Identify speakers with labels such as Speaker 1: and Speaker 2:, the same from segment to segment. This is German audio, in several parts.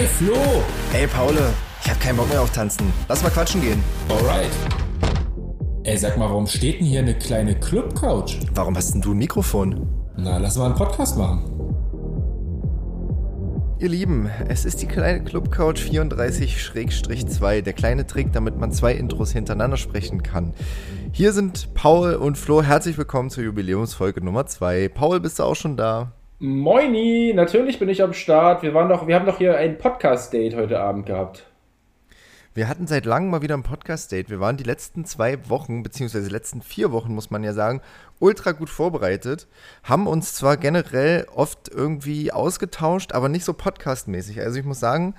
Speaker 1: Hey Flo!
Speaker 2: Ey Paul, ich hab keinen Bock mehr auf Tanzen. Lass mal quatschen gehen.
Speaker 1: Alright. Ey, sag mal, warum steht denn hier eine kleine Club-Couch?
Speaker 2: Warum hast denn du ein Mikrofon?
Speaker 1: Na, lass mal einen Podcast machen.
Speaker 2: Ihr Lieben, es ist die kleine Club-Couch 34-2, der kleine Trick, damit man zwei Intros hintereinander sprechen kann. Hier sind Paul und Flo. Herzlich willkommen zur Jubiläumsfolge Nummer 2. Paul, bist du auch schon da?
Speaker 3: Moini, natürlich bin ich am Start. Wir waren doch, wir haben doch hier ein Podcast-Date heute Abend gehabt.
Speaker 2: Wir hatten seit langem mal wieder ein Podcast-Date. Wir waren die letzten zwei Wochen, beziehungsweise die letzten vier Wochen, muss man ja sagen, ultra gut vorbereitet. Haben uns zwar generell oft irgendwie ausgetauscht, aber nicht so podcastmäßig. Also ich muss sagen,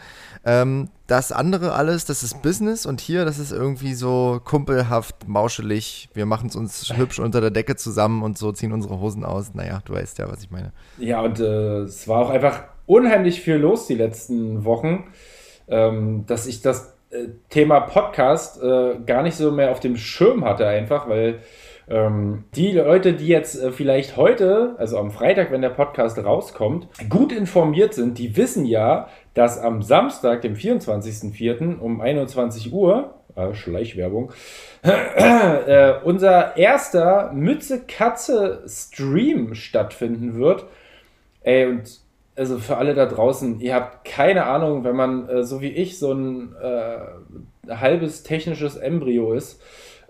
Speaker 2: ähm, das andere alles, das ist Business und hier, das ist irgendwie so kumpelhaft, mauschelig. Wir machen es uns hübsch unter der Decke zusammen und so ziehen unsere Hosen aus. Naja, du weißt ja, was ich meine.
Speaker 3: Ja, und äh, es war auch einfach unheimlich viel los die letzten Wochen, ähm, dass ich das äh, Thema Podcast äh, gar nicht so mehr auf dem Schirm hatte, einfach, weil ähm, die Leute, die jetzt äh, vielleicht heute, also am Freitag, wenn der Podcast rauskommt, gut informiert sind, die wissen ja, dass am Samstag, dem 24.04. um 21 Uhr, äh, Schleichwerbung, äh, unser erster Mütze-Katze-Stream stattfinden wird. Ey, und also für alle da draußen, ihr habt keine Ahnung, wenn man äh, so wie ich so ein äh, halbes technisches Embryo ist.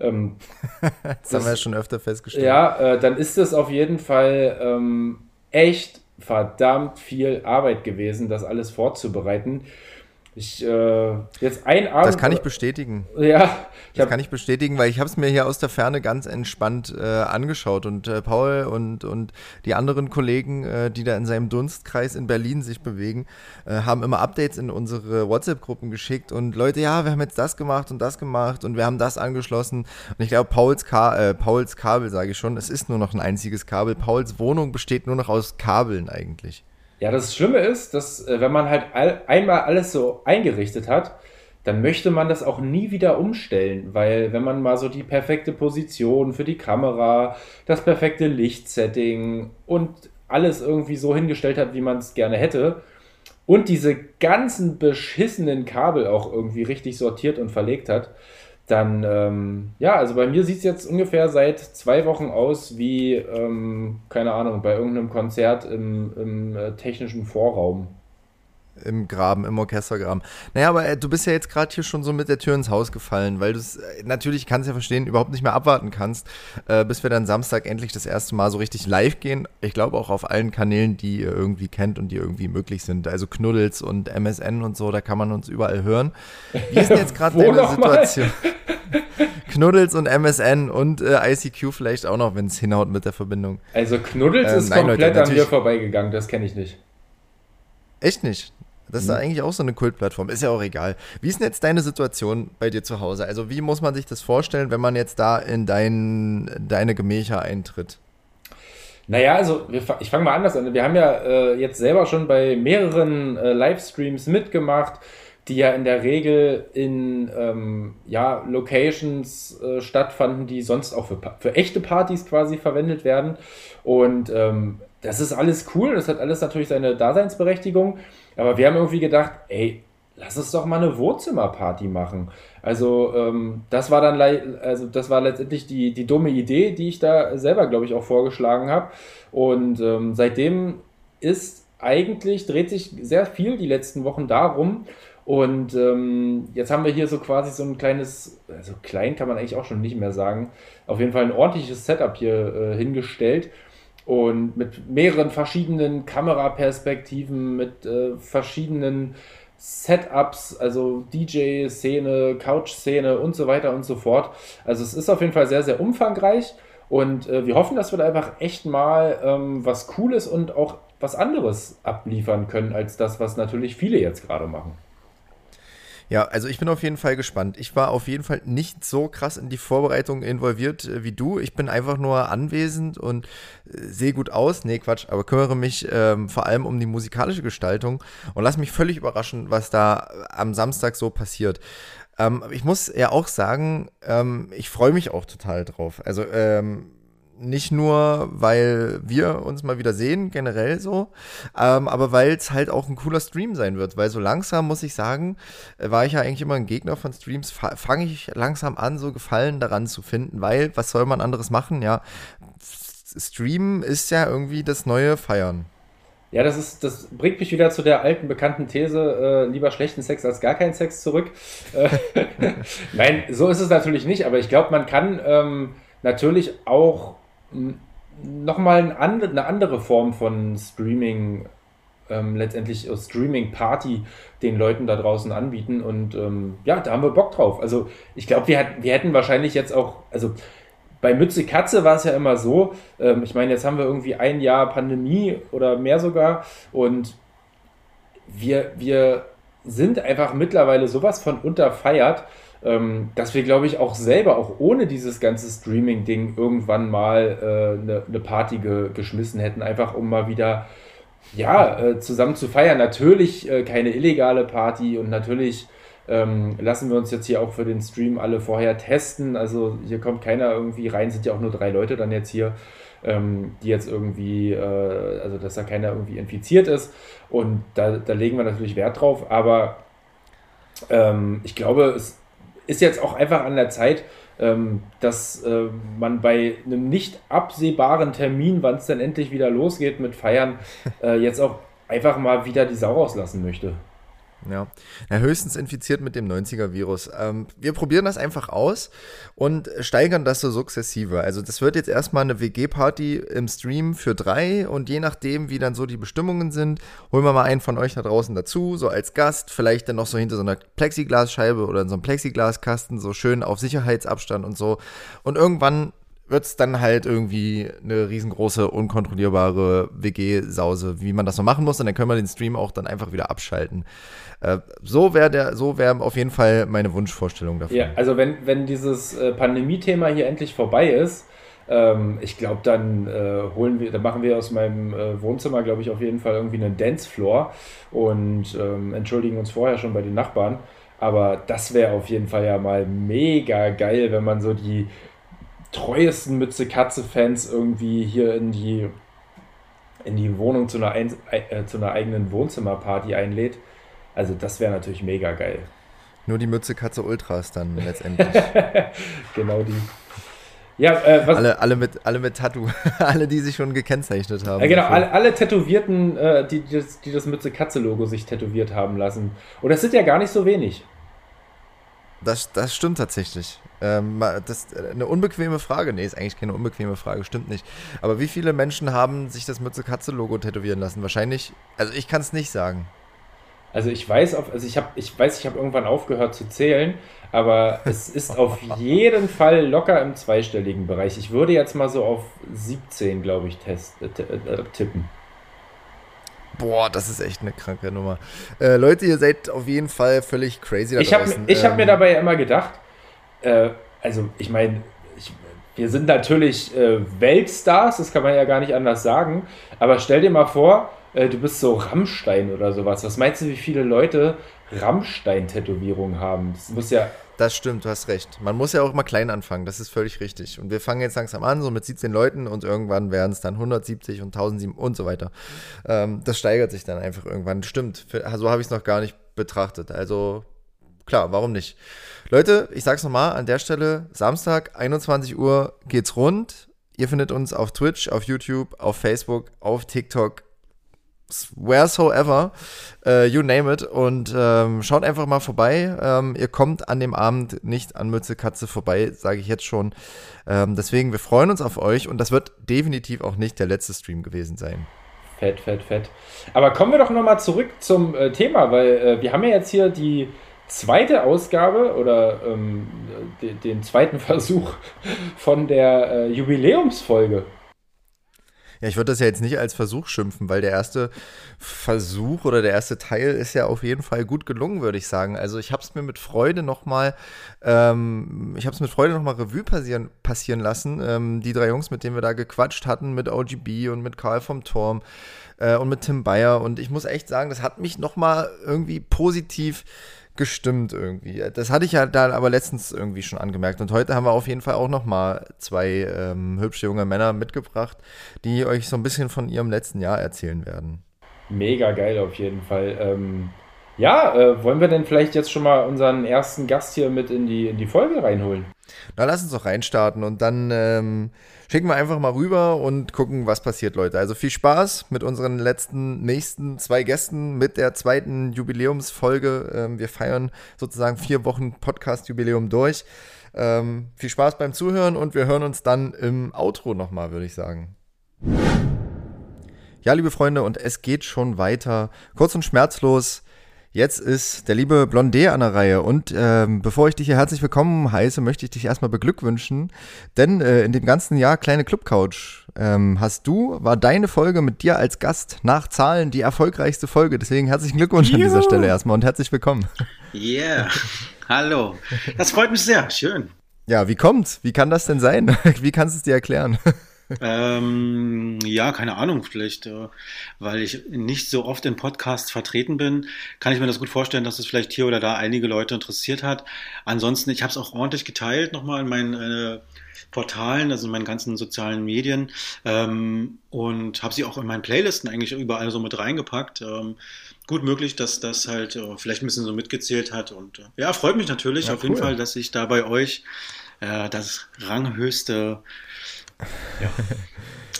Speaker 3: Ähm,
Speaker 2: das, das, haben wir ja schon öfter festgestellt.
Speaker 3: Ja, äh, dann ist das auf jeden Fall ähm, echt verdammt viel Arbeit gewesen, das alles vorzubereiten. Ich äh, jetzt ein Abend.
Speaker 2: Das kann ich bestätigen.
Speaker 3: Ja,
Speaker 2: das kann ich bestätigen, weil ich habe es mir hier aus der Ferne ganz entspannt äh, angeschaut und äh, Paul und, und die anderen Kollegen, äh, die da in seinem Dunstkreis in Berlin sich bewegen, äh, haben immer Updates in unsere WhatsApp-Gruppen geschickt und Leute, ja, wir haben jetzt das gemacht und das gemacht und wir haben das angeschlossen und ich glaube, Pauls, Ka äh, Pauls Kabel, sage ich schon, es ist nur noch ein einziges Kabel. Pauls Wohnung besteht nur noch aus Kabeln eigentlich.
Speaker 3: Ja, das Schlimme ist, dass äh, wenn man halt all, einmal alles so eingerichtet hat, dann möchte man das auch nie wieder umstellen, weil wenn man mal so die perfekte Position für die Kamera, das perfekte Lichtsetting und alles irgendwie so hingestellt hat, wie man es gerne hätte und diese ganzen beschissenen Kabel auch irgendwie richtig sortiert und verlegt hat, dann, ähm, ja, also bei mir sieht es jetzt ungefähr seit zwei Wochen aus wie, ähm, keine Ahnung, bei irgendeinem Konzert im, im äh, technischen Vorraum.
Speaker 2: Im Graben, im Orchestergraben. Naja, aber äh, du bist ja jetzt gerade hier schon so mit der Tür ins Haus gefallen, weil du es, äh, natürlich kannst ja verstehen, überhaupt nicht mehr abwarten kannst, äh, bis wir dann Samstag endlich das erste Mal so richtig live gehen. Ich glaube auch auf allen Kanälen, die ihr irgendwie kennt und die irgendwie möglich sind. Also Knuddels und MSN und so, da kann man uns überall hören. Wie ist denn jetzt gerade deine Situation? Knuddels und MSN und äh, ICQ vielleicht auch noch, wenn es hinhaut mit der Verbindung.
Speaker 3: Also Knuddels ähm, ist nein, komplett Leute, an mir vorbeigegangen, das kenne ich nicht.
Speaker 2: Echt nicht? Das ist mhm. eigentlich auch so eine Kultplattform. Ist ja auch egal. Wie ist denn jetzt deine Situation bei dir zu Hause? Also, wie muss man sich das vorstellen, wenn man jetzt da in dein, deine Gemächer eintritt?
Speaker 3: Naja, also wir, ich fange mal anders an. Wir haben ja äh, jetzt selber schon bei mehreren äh, Livestreams mitgemacht die ja in der Regel in ähm, ja, Locations äh, stattfanden, die sonst auch für, für echte Partys quasi verwendet werden. Und ähm, das ist alles cool, das hat alles natürlich seine Daseinsberechtigung. Aber wir haben irgendwie gedacht, ey, lass uns doch mal eine Wohnzimmerparty machen. Also ähm, das war dann also das war letztendlich die, die dumme Idee, die ich da selber, glaube ich, auch vorgeschlagen habe. Und ähm, seitdem ist eigentlich, dreht sich sehr viel die letzten Wochen darum, und ähm, jetzt haben wir hier so quasi so ein kleines, also klein kann man eigentlich auch schon nicht mehr sagen, auf jeden Fall ein ordentliches Setup hier äh, hingestellt und mit mehreren verschiedenen Kameraperspektiven, mit äh, verschiedenen Setups, also DJ-Szene, Couch-Szene und so weiter und so fort. Also es ist auf jeden Fall sehr, sehr umfangreich und äh, wir hoffen, dass wir da einfach echt mal ähm, was Cooles und auch was anderes abliefern können, als das, was natürlich viele jetzt gerade machen.
Speaker 2: Ja, also ich bin auf jeden Fall gespannt. Ich war auf jeden Fall nicht so krass in die Vorbereitung involviert äh, wie du. Ich bin einfach nur anwesend und äh, sehe gut aus. Nee, Quatsch, aber kümmere mich ähm, vor allem um die musikalische Gestaltung und lass mich völlig überraschen, was da am Samstag so passiert. Ähm, ich muss ja auch sagen, ähm, ich freue mich auch total drauf. Also, ähm, nicht nur, weil wir uns mal wieder sehen, generell so, ähm, aber weil es halt auch ein cooler Stream sein wird. Weil so langsam, muss ich sagen, äh, war ich ja eigentlich immer ein Gegner von Streams, fange ich langsam an, so Gefallen daran zu finden, weil was soll man anderes machen? Ja, Streamen ist ja irgendwie das neue Feiern.
Speaker 3: Ja, das ist, das bringt mich wieder zu der alten bekannten These, äh, lieber schlechten Sex als gar keinen Sex zurück. Äh, Nein, so ist es natürlich nicht, aber ich glaube, man kann ähm, natürlich auch nochmal eine andere Form von Streaming, ähm, letztendlich Streaming-Party den Leuten da draußen anbieten. Und ähm, ja, da haben wir Bock drauf. Also ich glaube, wir, wir hätten wahrscheinlich jetzt auch, also bei Mütze Katze war es ja immer so, ähm, ich meine, jetzt haben wir irgendwie ein Jahr Pandemie oder mehr sogar und wir, wir sind einfach mittlerweile sowas von unterfeiert, dass wir, glaube ich, auch selber, auch ohne dieses ganze Streaming-Ding, irgendwann mal äh, eine, eine Party ge geschmissen hätten, einfach um mal wieder ja, äh, zusammen zu feiern. Natürlich äh, keine illegale Party und natürlich ähm, lassen wir uns jetzt hier auch für den Stream alle vorher testen. Also hier kommt keiner irgendwie rein, sind ja auch nur drei Leute dann jetzt hier, ähm, die jetzt irgendwie, äh, also dass da keiner irgendwie infiziert ist. Und da, da legen wir natürlich Wert drauf. Aber ähm, ich glaube, es ist jetzt auch einfach an der Zeit, ähm, dass äh, man bei einem nicht absehbaren Termin, wann es dann endlich wieder losgeht mit Feiern, äh, jetzt auch einfach mal wieder die Sau rauslassen möchte.
Speaker 2: Ja. ja, höchstens infiziert mit dem 90er-Virus. Ähm, wir probieren das einfach aus und steigern das so sukzessive. Also das wird jetzt erstmal eine WG-Party im Stream für drei und je nachdem, wie dann so die Bestimmungen sind, holen wir mal einen von euch da draußen dazu, so als Gast, vielleicht dann noch so hinter so einer Plexiglasscheibe oder in so einem Plexiglaskasten, so schön auf Sicherheitsabstand und so. Und irgendwann wird es dann halt irgendwie eine riesengroße, unkontrollierbare WG-Sause, wie man das so machen muss. Und dann können wir den Stream auch dann einfach wieder abschalten. Äh, so wäre so wäre auf jeden Fall meine Wunschvorstellung
Speaker 3: davon. Ja, also wenn, wenn dieses äh, Pandemie-Thema hier endlich vorbei ist, ähm, ich glaube, dann äh, holen wir, dann machen wir aus meinem äh, Wohnzimmer, glaube ich, auf jeden Fall irgendwie einen Dancefloor und ähm, entschuldigen uns vorher schon bei den Nachbarn. Aber das wäre auf jeden Fall ja mal mega geil, wenn man so die treuesten Mütze-Katze-Fans irgendwie hier in die, in die Wohnung zu einer, ein, äh, zu einer eigenen Wohnzimmerparty einlädt. Also das wäre natürlich mega geil.
Speaker 2: Nur die Mütze Katze Ultras dann letztendlich.
Speaker 3: genau die.
Speaker 2: Ja, äh, alle, alle, mit, alle mit Tattoo, alle, die sich schon gekennzeichnet haben.
Speaker 3: Ja, genau, alle, alle, Tätowierten, äh, die, die, das, die das Mütze Katze-Logo sich tätowiert haben lassen. Und das sind ja gar nicht so wenig.
Speaker 2: Das, das stimmt tatsächlich. Ähm, das ist eine unbequeme Frage. Nee, ist eigentlich keine unbequeme Frage, stimmt nicht. Aber wie viele Menschen haben sich das Mütze-Katze-Logo tätowieren lassen? Wahrscheinlich, also ich kann es nicht sagen.
Speaker 3: Also ich weiß, auf, also ich habe, ich weiß, ich habe irgendwann aufgehört zu zählen, aber es ist auf jeden Fall locker im zweistelligen Bereich. Ich würde jetzt mal so auf 17, glaube ich, test, äh, äh, tippen.
Speaker 2: Boah, das ist echt eine kranke Nummer. Äh, Leute, ihr seid auf jeden Fall völlig crazy
Speaker 3: da Ich habe ähm, hab mir dabei immer gedacht, äh, also ich meine, wir sind natürlich äh, Weltstars, das kann man ja gar nicht anders sagen, aber stell dir mal vor, äh, du bist so Rammstein oder sowas. Was meinst du, wie viele Leute Rammstein-Tätowierungen haben? Das muss ja.
Speaker 2: Das stimmt, du hast recht. Man muss ja auch mal klein anfangen, das ist völlig richtig. Und wir fangen jetzt langsam an, so mit 17 Leuten und irgendwann werden es dann 170 und 1007 und so weiter. Ähm, das steigert sich dann einfach irgendwann. Stimmt, so habe ich es noch gar nicht betrachtet. Also klar, warum nicht? Leute, ich sag's nochmal an der Stelle, Samstag, 21 Uhr geht's rund. Ihr findet uns auf Twitch, auf YouTube, auf Facebook, auf TikTok, wheresoever, uh, you name it. Und ähm, schaut einfach mal vorbei. Ähm, ihr kommt an dem Abend nicht an Mütze Katze vorbei, sage ich jetzt schon. Ähm, deswegen, wir freuen uns auf euch und das wird definitiv auch nicht der letzte Stream gewesen sein.
Speaker 3: Fett, fett, fett. Aber kommen wir doch nochmal zurück zum äh, Thema, weil äh, wir haben ja jetzt hier die zweite Ausgabe oder ähm, de den zweiten Versuch von der äh, Jubiläumsfolge.
Speaker 2: Ja, ich würde das ja jetzt nicht als Versuch schimpfen, weil der erste Versuch oder der erste Teil ist ja auf jeden Fall gut gelungen, würde ich sagen. Also ich habe es mir mit Freude nochmal, ähm, ich habe es mit Freude nochmal Revue passieren, passieren lassen. Ähm, die drei Jungs, mit denen wir da gequatscht hatten, mit OGB und mit Karl vom Turm äh, und mit Tim Bayer. Und ich muss echt sagen, das hat mich nochmal irgendwie positiv gestimmt irgendwie. Das hatte ich ja da aber letztens irgendwie schon angemerkt. Und heute haben wir auf jeden Fall auch noch mal zwei ähm, hübsche junge Männer mitgebracht, die euch so ein bisschen von ihrem letzten Jahr erzählen werden.
Speaker 3: Mega geil auf jeden Fall. Ähm, ja, äh, wollen wir denn vielleicht jetzt schon mal unseren ersten Gast hier mit in die, in die Folge reinholen?
Speaker 2: Na, lass uns doch reinstarten und dann ähm, schicken wir einfach mal rüber und gucken, was passiert, Leute. Also viel Spaß mit unseren letzten, nächsten zwei Gästen mit der zweiten Jubiläumsfolge. Ähm, wir feiern sozusagen vier Wochen Podcast-Jubiläum durch. Ähm, viel Spaß beim Zuhören und wir hören uns dann im Outro nochmal, würde ich sagen. Ja, liebe Freunde, und es geht schon weiter. Kurz und schmerzlos Jetzt ist der liebe Blondé an der Reihe und ähm, bevor ich dich hier herzlich willkommen heiße, möchte ich dich erstmal beglückwünschen, denn äh, in dem ganzen Jahr kleine Clubcouch ähm, hast du, war deine Folge mit dir als Gast nach Zahlen die erfolgreichste Folge. Deswegen herzlichen Glückwunsch Juhu. an dieser Stelle erstmal und herzlich willkommen.
Speaker 4: Yeah, hallo. Das freut mich sehr, schön.
Speaker 2: Ja, wie kommt's? Wie kann das denn sein? Wie kannst du es dir erklären?
Speaker 4: Ähm, ja, keine Ahnung, vielleicht, äh, weil ich nicht so oft in Podcasts vertreten bin, kann ich mir das gut vorstellen, dass es vielleicht hier oder da einige Leute interessiert hat. Ansonsten, ich habe es auch ordentlich geteilt nochmal in meinen äh, Portalen, also in meinen ganzen sozialen Medien ähm, und habe sie auch in meinen Playlisten eigentlich überall so mit reingepackt. Ähm, gut möglich, dass das halt äh, vielleicht ein bisschen so mitgezählt hat und äh, ja, freut mich natürlich ja, auf cool. jeden Fall, dass ich da bei euch äh, das ranghöchste ja,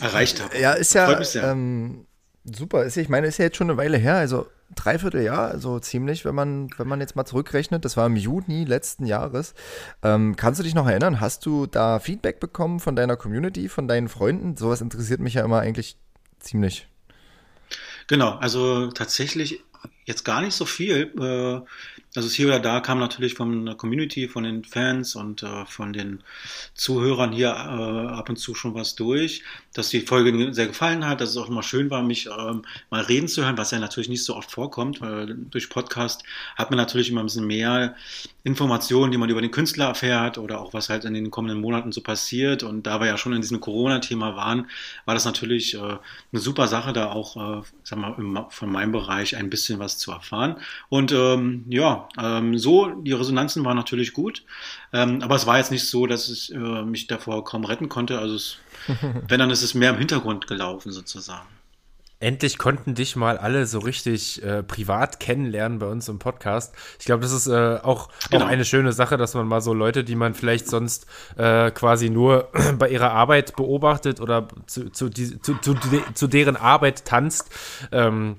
Speaker 4: erreicht habe.
Speaker 2: Ja, ist ja ähm, super. Ist, ich meine, ist ja jetzt schon eine Weile her, also dreiviertel Jahr, also ziemlich, wenn man, wenn man jetzt mal zurückrechnet. Das war im Juni letzten Jahres. Ähm, kannst du dich noch erinnern? Hast du da Feedback bekommen von deiner Community, von deinen Freunden? Sowas interessiert mich ja immer eigentlich ziemlich.
Speaker 4: Genau, also tatsächlich jetzt gar nicht so viel. Äh, also hier oder da kam natürlich von der Community, von den Fans und äh, von den Zuhörern hier äh, ab und zu schon was durch, dass die Folge sehr gefallen hat, dass es auch immer schön war, mich ähm, mal reden zu hören, was ja natürlich nicht so oft vorkommt, durch Podcast hat man natürlich immer ein bisschen mehr Informationen, die man über den Künstler erfährt oder auch was halt in den kommenden Monaten so passiert. Und da wir ja schon in diesem Corona-Thema waren, war das natürlich eine super Sache, da auch, sag mal, von meinem Bereich ein bisschen was zu erfahren. Und ähm, ja, ähm, so, die Resonanzen waren natürlich gut. Ähm, aber es war jetzt nicht so, dass ich äh, mich davor kaum retten konnte. Also es, wenn, dann ist es mehr im Hintergrund gelaufen sozusagen.
Speaker 1: Endlich konnten dich mal alle so richtig äh, privat kennenlernen bei uns im Podcast. Ich glaube, das ist äh, auch, genau. auch eine schöne Sache, dass man mal so Leute, die man vielleicht sonst äh, quasi nur bei ihrer Arbeit beobachtet oder zu, zu, die, zu, zu, zu deren Arbeit tanzt, ähm,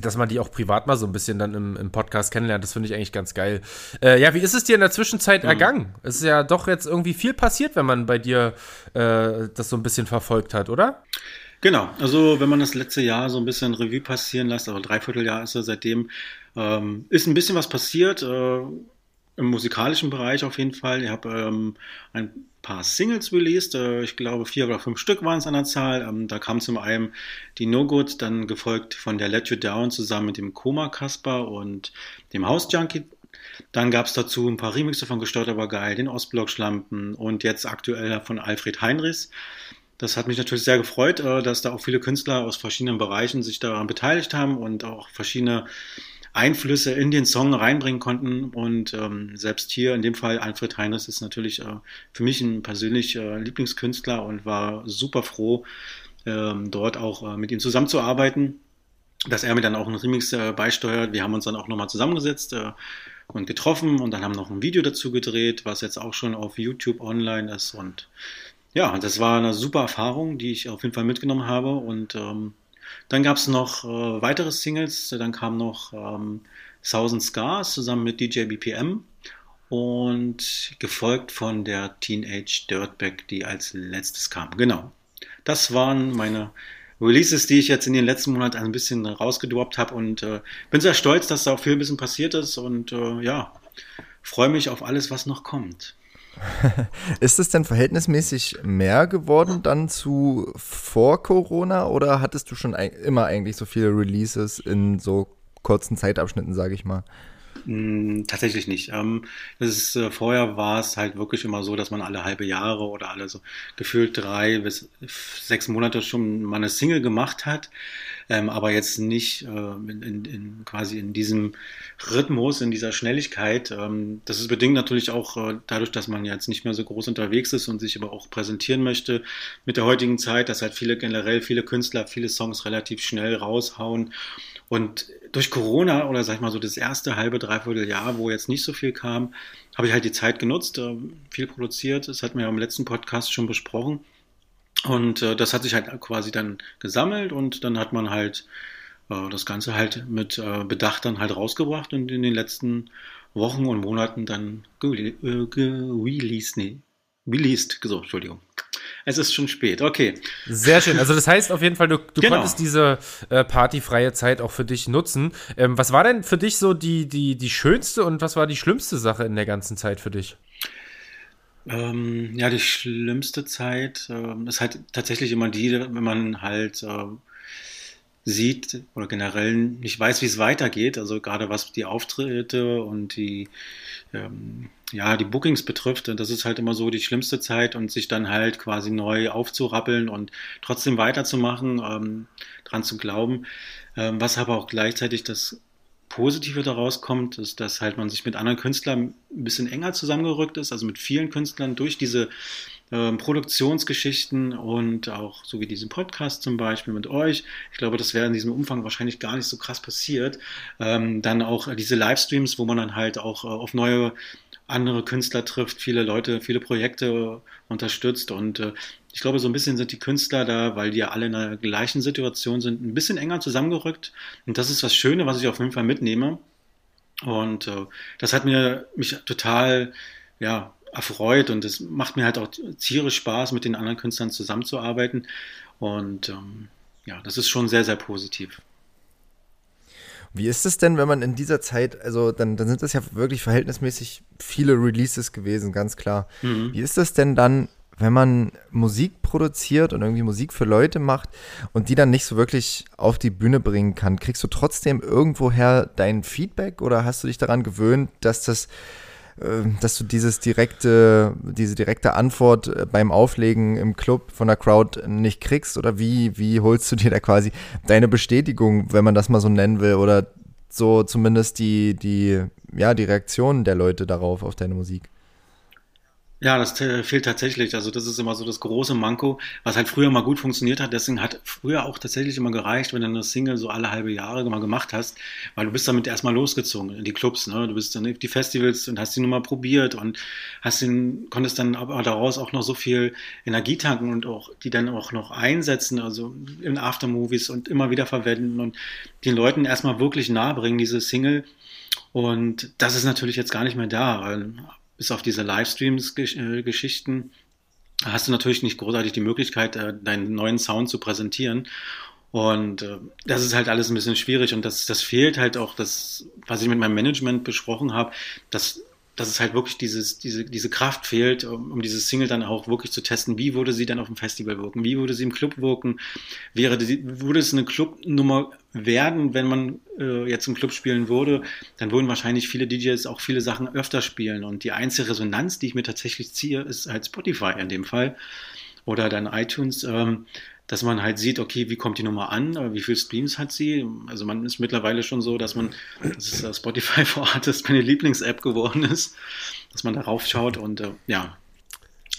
Speaker 1: dass man die auch privat mal so ein bisschen dann im, im Podcast kennenlernt. Das finde ich eigentlich ganz geil. Äh, ja, wie ist es dir in der Zwischenzeit mhm. ergangen? Es ist ja doch jetzt irgendwie viel passiert, wenn man bei dir äh, das so ein bisschen verfolgt hat, oder?
Speaker 4: Genau, also wenn man das letzte Jahr so ein bisschen Revue passieren lässt, also Dreivierteljahr ist er seitdem, ähm, ist ein bisschen was passiert. Äh, im musikalischen Bereich auf jeden Fall. Ich habe ähm, ein paar Singles released. Äh, ich glaube, vier oder fünf Stück waren es an der Zahl. Ähm, da kam zum einen die No Good, dann gefolgt von der Let You Down zusammen mit dem Koma Kasper und dem House Junkie. Dann gab es dazu ein paar Remixe von Gestört aber geil, den Ostblock Schlampen und jetzt aktuell von Alfred Heinrichs. Das hat mich natürlich sehr gefreut, äh, dass da auch viele Künstler aus verschiedenen Bereichen sich daran beteiligt haben und auch verschiedene Einflüsse in den Song reinbringen konnten. Und ähm, selbst hier in dem Fall Alfred Heinrichs ist natürlich äh, für mich ein persönlich äh, Lieblingskünstler und war super froh, ähm, dort auch äh, mit ihm zusammenzuarbeiten, dass er mir dann auch einen Remix äh, beisteuert. Wir haben uns dann auch nochmal zusammengesetzt äh, und getroffen und dann haben noch ein Video dazu gedreht, was jetzt auch schon auf YouTube online ist. Und ja, das war eine super Erfahrung, die ich auf jeden Fall mitgenommen habe und ähm, dann gab es noch äh, weitere Singles, dann kam noch ähm, Thousand Scars zusammen mit DJ BPM und gefolgt von der Teenage Dirtbag, die als letztes kam. Genau. Das waren meine Releases, die ich jetzt in den letzten Monaten ein bisschen rausgedroppt habe und äh, bin sehr stolz, dass da auch viel ein bisschen passiert ist und äh, ja, freue mich auf alles, was noch kommt.
Speaker 2: Ist es denn verhältnismäßig mehr geworden dann zu vor Corona oder hattest du schon ein, immer eigentlich so viele Releases in so kurzen Zeitabschnitten, sage ich mal?
Speaker 4: Mm, tatsächlich nicht. Ähm, das ist, äh, vorher war es halt wirklich immer so, dass man alle halbe Jahre oder alle so gefühlt drei bis sechs Monate schon mal eine Single gemacht hat, ähm, aber jetzt nicht äh, in, in, in, quasi in diesem Rhythmus, in dieser Schnelligkeit. Ähm, das ist bedingt natürlich auch äh, dadurch, dass man jetzt nicht mehr so groß unterwegs ist und sich aber auch präsentieren möchte mit der heutigen Zeit, dass halt viele generell viele Künstler viele Songs relativ schnell raushauen und durch Corona oder sag ich mal so das erste halbe, dreiviertel Jahr, wo jetzt nicht so viel kam, habe ich halt die Zeit genutzt, äh, viel produziert. Das hatten wir ja im letzten Podcast schon besprochen. Und äh, das hat sich halt quasi dann gesammelt und dann hat man halt äh, das Ganze halt mit äh, Bedacht dann halt rausgebracht und in den letzten Wochen und Monaten dann released, nee, released, so, Entschuldigung. Es ist schon spät, okay.
Speaker 1: Sehr schön. Also das heißt auf jeden Fall, du, du genau. konntest diese äh, partyfreie Zeit auch für dich nutzen. Ähm, was war denn für dich so die, die, die schönste und was war die schlimmste Sache in der ganzen Zeit für dich?
Speaker 4: Ähm, ja, die schlimmste Zeit ähm, ist halt tatsächlich immer die, wenn man halt äh, sieht oder generell nicht weiß, wie es weitergeht. Also gerade was die Auftritte und die ähm, ja, die Bookings betrifft, das ist halt immer so die schlimmste Zeit und sich dann halt quasi neu aufzurappeln und trotzdem weiterzumachen, ähm, dran zu glauben. Ähm, was aber auch gleichzeitig das Positive daraus kommt, ist, dass halt man sich mit anderen Künstlern ein bisschen enger zusammengerückt ist, also mit vielen Künstlern durch diese ähm, Produktionsgeschichten und auch so wie diesen Podcast zum Beispiel mit euch. Ich glaube, das wäre in diesem Umfang wahrscheinlich gar nicht so krass passiert. Ähm, dann auch diese Livestreams, wo man dann halt auch äh, auf neue andere Künstler trifft, viele Leute, viele Projekte unterstützt und äh, ich glaube, so ein bisschen sind die Künstler da, weil die ja alle in der gleichen Situation sind, ein bisschen enger zusammengerückt. Und das ist das Schöne, was ich auf jeden Fall mitnehme. Und äh, das hat mir mich total ja, erfreut und es macht mir halt auch tierisch Spaß, mit den anderen Künstlern zusammenzuarbeiten. Und ähm, ja, das ist schon sehr, sehr positiv.
Speaker 2: Wie ist es denn, wenn man in dieser Zeit, also dann, dann sind das ja wirklich verhältnismäßig viele Releases gewesen, ganz klar. Mhm. Wie ist das denn dann, wenn man Musik produziert und irgendwie Musik für Leute macht und die dann nicht so wirklich auf die Bühne bringen kann? Kriegst du trotzdem irgendwoher dein Feedback oder hast du dich daran gewöhnt, dass das dass du dieses direkte, diese direkte Antwort äh, beim Auflegen im Club von der Crowd nicht kriegst? Oder wie, wie holst du dir da quasi deine Bestätigung, wenn man das mal so nennen will, oder so zumindest die, die, ja, die Reaktionen der Leute darauf, auf deine Musik?
Speaker 4: Ja, das fehlt tatsächlich. Also das ist immer so das große Manko, was halt früher mal gut funktioniert hat. Deswegen hat früher auch tatsächlich immer gereicht, wenn du eine Single so alle halbe Jahre mal gemacht hast, weil du bist damit erstmal losgezogen in die Clubs. Ne? Du bist dann auf die Festivals und hast die Nummer probiert und hast den, konntest dann aber daraus auch noch so viel Energie tanken und auch die dann auch noch einsetzen, also in Aftermovies und immer wieder verwenden und den Leuten erstmal wirklich nahe bringen, diese Single. Und das ist natürlich jetzt gar nicht mehr da bis auf diese Livestreams-Geschichten hast du natürlich nicht großartig die Möglichkeit, äh, deinen neuen Sound zu präsentieren. Und äh, das ist halt alles ein bisschen schwierig und das, das fehlt halt auch, das, was ich mit meinem Management besprochen habe, dass dass es halt wirklich dieses, diese, diese Kraft fehlt, um, um dieses Single dann auch wirklich zu testen. Wie würde sie dann auf dem Festival wirken? Wie würde sie im Club wirken? Wäre die, würde es eine Clubnummer werden, wenn man äh, jetzt im Club spielen würde, dann würden wahrscheinlich viele DJs auch viele Sachen öfter spielen. Und die einzige Resonanz, die ich mir tatsächlich ziehe, ist halt Spotify in dem Fall oder dann iTunes. Ähm, dass man halt sieht, okay, wie kommt die Nummer an, wie viele Streams hat sie. Also man ist mittlerweile schon so, dass man, das ist Spotify for Artists meine Lieblings-App geworden ist, dass man darauf schaut und äh, ja,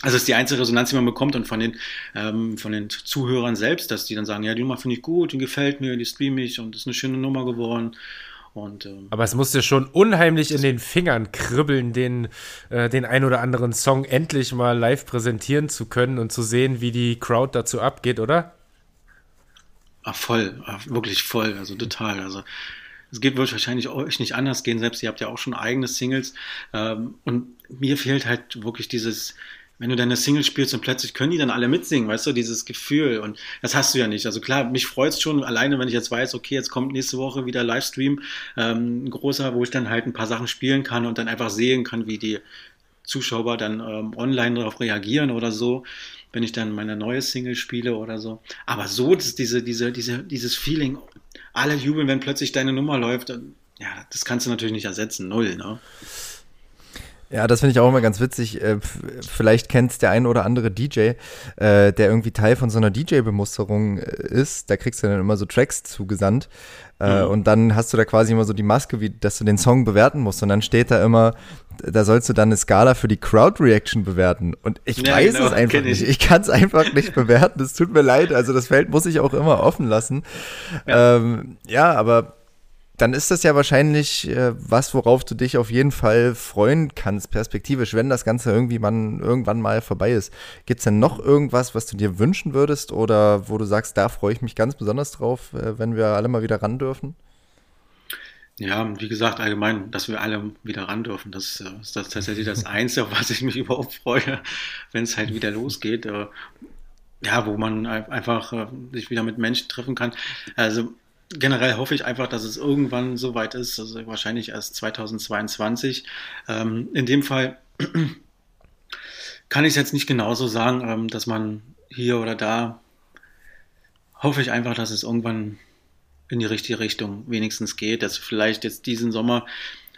Speaker 4: also es ist die einzige Resonanz, die man bekommt und von den, ähm, von den Zuhörern selbst, dass die dann sagen, ja, die Nummer finde ich gut, die gefällt mir, die streame ich und ist eine schöne Nummer geworden. Und, ähm,
Speaker 1: Aber es muss ja schon unheimlich in den Fingern kribbeln, den, äh, den ein oder anderen Song endlich mal live präsentieren zu können und zu sehen, wie die Crowd dazu abgeht, oder?
Speaker 4: Ach, voll, ach, wirklich voll, also total. Also es geht wird wahrscheinlich euch nicht anders gehen, selbst ihr habt ja auch schon eigene Singles. Ähm, und mir fehlt halt wirklich dieses, wenn du deine Single spielst und plötzlich können die dann alle mitsingen, weißt du, dieses Gefühl. Und das hast du ja nicht. Also klar, mich freut es schon alleine, wenn ich jetzt weiß, okay, jetzt kommt nächste Woche wieder Livestream, ähm, ein großer, wo ich dann halt ein paar Sachen spielen kann und dann einfach sehen kann, wie die Zuschauer dann ähm, online darauf reagieren oder so, wenn ich dann meine neue Single spiele oder so. Aber so, dass diese, diese, diese, dieses Feeling, alle jubeln, wenn plötzlich deine Nummer läuft, ja, das kannst du natürlich nicht ersetzen, null, ne?
Speaker 2: Ja, das finde ich auch immer ganz witzig. Äh, vielleicht kennt es der ein oder andere DJ, äh, der irgendwie Teil von so einer DJ-Bemusterung äh, ist. Da kriegst du dann immer so Tracks zugesandt. Mhm. Und dann hast du da quasi immer so die Maske, wie, dass du den Song bewerten musst. Und dann steht da immer, da sollst du dann eine Skala für die Crowd-Reaction bewerten. Und ich ja, weiß genau, es einfach nicht. Ich, ich kann es einfach nicht bewerten. Es tut mir leid. Also das Feld muss ich auch immer offen lassen. Ja, ähm, ja aber dann ist das ja wahrscheinlich äh, was, worauf du dich auf jeden Fall freuen kannst, perspektivisch, wenn das Ganze irgendwie man, irgendwann mal vorbei ist. Gibt es denn noch irgendwas, was du dir wünschen würdest oder wo du sagst, da freue ich mich ganz besonders drauf, äh, wenn wir alle mal wieder ran dürfen?
Speaker 4: Ja, wie gesagt, allgemein, dass wir alle wieder ran dürfen. Das, äh, ist das tatsächlich das Einzige, was ich mich überhaupt freue, wenn es halt wieder losgeht. Äh, ja, wo man einfach äh, sich wieder mit Menschen treffen kann. Also generell hoffe ich einfach, dass es irgendwann soweit ist, also wahrscheinlich erst 2022. Ähm, in dem Fall kann ich es jetzt nicht genauso sagen, ähm, dass man hier oder da hoffe ich einfach, dass es irgendwann in die richtige Richtung wenigstens geht, dass vielleicht jetzt diesen Sommer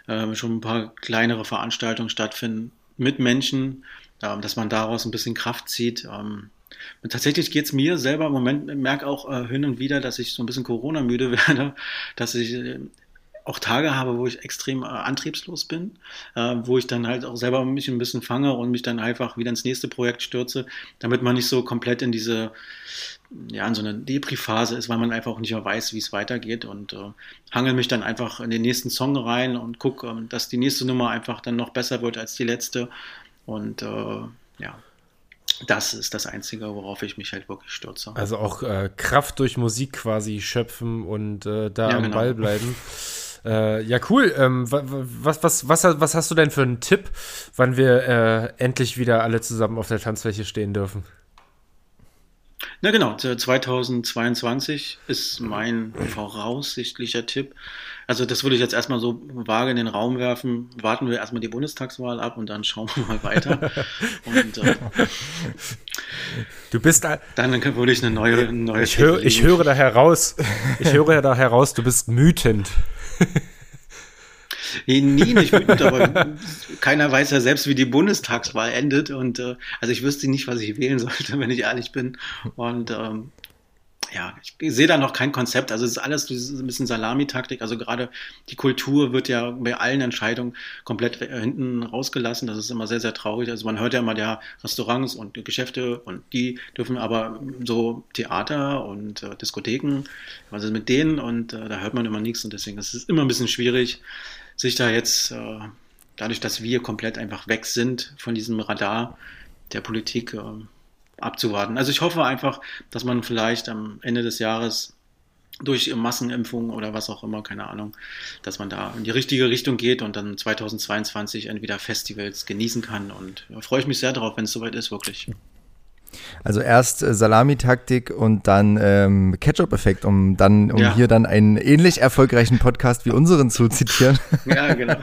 Speaker 4: äh, schon ein paar kleinere Veranstaltungen stattfinden mit Menschen, äh, dass man daraus ein bisschen Kraft zieht. Ähm, und tatsächlich geht es mir selber im Moment, merke auch äh, hin und wieder, dass ich so ein bisschen Corona-müde werde, dass ich äh, auch Tage habe, wo ich extrem äh, antriebslos bin, äh, wo ich dann halt auch selber mich ein bisschen fange und mich dann einfach wieder ins nächste Projekt stürze, damit man nicht so komplett in diese, ja, in so eine Depri-Phase ist, weil man einfach auch nicht mehr weiß, wie es weitergeht. Und äh, hangel mich dann einfach in den nächsten Song rein und gucke, äh, dass die nächste Nummer einfach dann noch besser wird als die letzte. Und äh, ja, das ist das Einzige, worauf ich mich halt wirklich stürze.
Speaker 3: Also auch äh, Kraft durch Musik quasi schöpfen und äh, da ja, am genau. Ball bleiben. Äh, ja, cool. Ähm, was, was, was, was hast du denn für einen Tipp, wann wir äh, endlich wieder alle zusammen auf der Tanzfläche stehen dürfen?
Speaker 4: Na genau, 2022 ist mein voraussichtlicher Tipp. Also das würde ich jetzt erstmal so vage in den Raum werfen. Warten wir erstmal die Bundestagswahl ab und dann schauen wir mal weiter. und, äh,
Speaker 3: du bist da,
Speaker 4: dann würde ich eine neue, eine neue
Speaker 3: ich, hör, ich höre da heraus, ich höre da heraus, du bist mütend.
Speaker 4: Nee, nie nicht wütend, aber keiner weiß ja selbst, wie die Bundestagswahl endet. Und äh, also ich wüsste nicht, was ich wählen sollte, wenn ich ehrlich bin. Und ähm, ja, ich sehe da noch kein Konzept. Also es ist alles ein bisschen Salamitaktik. Also gerade die Kultur wird ja bei allen Entscheidungen komplett hinten rausgelassen. Das ist immer sehr, sehr traurig. Also man hört ja immer, ja, Restaurants und Geschäfte und die dürfen aber so Theater und äh, Diskotheken, ist mit denen? Und äh, da hört man immer nichts und deswegen ist es immer ein bisschen schwierig, sich da jetzt, äh, dadurch, dass wir komplett einfach weg sind von diesem Radar der Politik, äh, abzuwarten. Also ich hoffe einfach, dass man vielleicht am Ende des Jahres durch Massenimpfung oder was auch immer, keine Ahnung, dass man da in die richtige Richtung geht und dann 2022 entweder Festivals genießen kann. Und da freue ich mich sehr darauf, wenn es soweit ist, wirklich.
Speaker 2: Also erst äh, Salamitaktik und dann ähm, Ketchup-Effekt, um dann, um ja. hier dann einen ähnlich erfolgreichen Podcast wie unseren zu zitieren. Ja, genau.